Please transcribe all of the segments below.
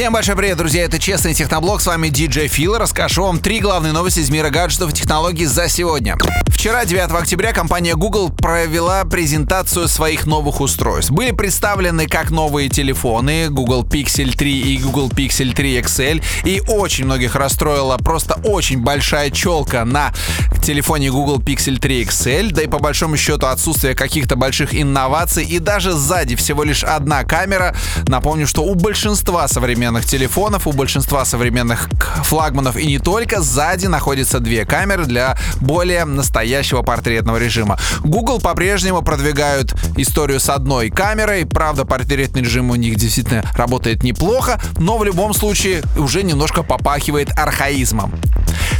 Всем большой привет, друзья! Это Честный Техноблог, с вами DJ Фил. Расскажу вам три главные новости из мира гаджетов и технологий за сегодня. Вчера, 9 октября, компания Google провела презентацию своих новых устройств. Были представлены как новые телефоны Google Pixel 3 и Google Pixel 3 XL. И очень многих расстроила просто очень большая челка на телефоне Google Pixel 3 XL. Да и по большому счету отсутствие каких-то больших инноваций. И даже сзади всего лишь одна камера. Напомню, что у большинства современных телефонов, у большинства современных флагманов и не только, сзади находятся две камеры для более настоящего портретного режима. Google по-прежнему продвигают историю с одной камерой. Правда, портретный режим у них действительно работает неплохо, но в любом случае уже немножко попахивает архаизмом.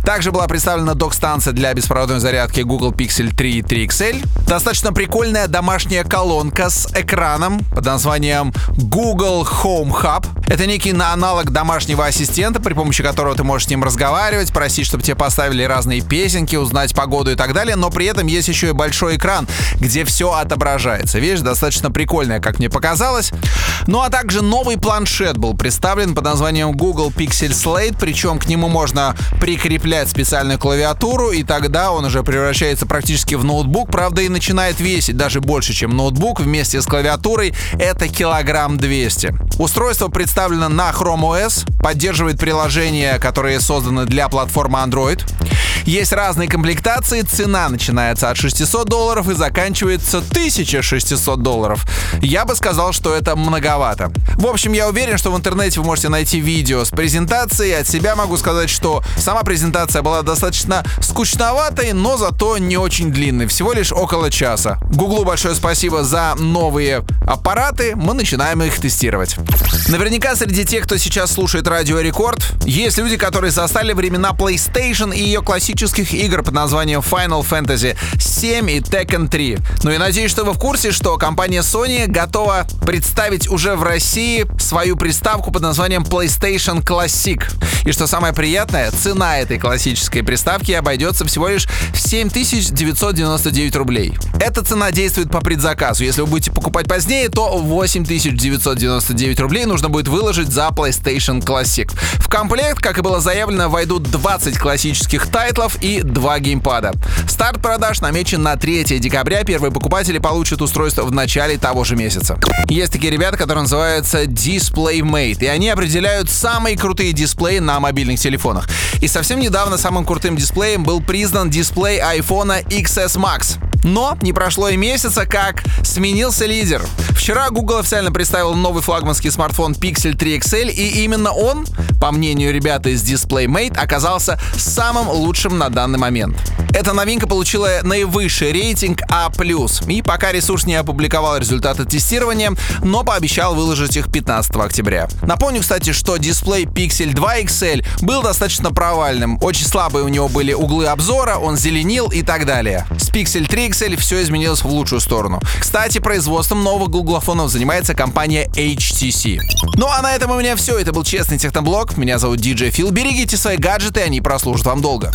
Также была представлена док-станция для беспроводной зарядки Google Pixel 3 и 3 XL. Достаточно прикольная домашняя колонка с экраном под названием Google Home Hub. Это некий аналог домашнего ассистента, при помощи которого ты можешь с ним разговаривать, просить, чтобы тебе поставили разные песенки, узнать погоду и так далее, но при этом есть еще и большой экран, где все отображается. Вещь достаточно прикольная, как мне показалось. Ну а также новый планшет был представлен под названием Google Pixel Slate, причем к нему можно прикреплять специальную клавиатуру, и тогда он уже превращается практически в ноутбук, правда и начинает весить даже больше, чем ноутбук. Вместе с клавиатурой это килограмм 200. Устройство представлено на Chrome OS, поддерживает приложения, которые созданы для платформы Android. Есть разные комплектации, цена начинается от 600 долларов и заканчивается 1600 долларов. Я бы сказал, что это многовато. В общем, я уверен, что в интернете вы можете найти видео с презентацией. От себя могу сказать, что сама презентация была достаточно скучноватой, но зато не очень длинной, всего лишь около часа. Гуглу большое спасибо за новые аппараты, мы начинаем их тестировать. Наверняка среди тех, кто сейчас слушает Радио Рекорд, есть люди, которые застали времена PlayStation и ее классических игр под названием Final Fantasy 7 и Tekken 3. Ну и надеюсь, что вы в курсе, что компания Sony готова представить уже в России свою приставку под названием PlayStation Classic. И что самое приятное, цена этой классической приставки обойдется всего лишь в 7999 рублей. Эта цена действует по предзаказу. Если вы будете покупать позднее, то 8999 рублей нужно будет выложить за PlayStation Classic. В комплект, как и было заявлено, войдут 20 классических тайтлов и 2 геймпада. Старт продаж намечен на 3 декабря. Первые покупатели получат устройство в начале того же месяца. Есть такие ребята, которые называются DisplayMate, и они определяют самые крутые дисплеи на мобильных телефонах. И совсем недавно самым крутым дисплеем был признан дисплей iPhone XS Max. Но не прошло и месяца, как сменился лидер. Вчера Google официально представил новый флагманский смартфон Pixel 3 XL, и именно он, по мнению ребят из DisplayMate, оказался самым лучшим на данный момент. Эта новинка получила наивысший рейтинг А+, и пока ресурс не опубликовал результаты тестирования, но пообещал выложить их 15 октября. Напомню, кстати, что дисплей Pixel 2 XL был достаточно провальным. Очень слабые у него были углы обзора, он зеленил и так далее. С Pixel 3 XL все изменилось в лучшую сторону. Кстати, производством новых гуглофонов занимается компания HTC. Ну а на этом у меня все. Это был Честный Техноблог. Меня зовут DJ Фил. Берегите свои гаджеты, они прослужат вам долго.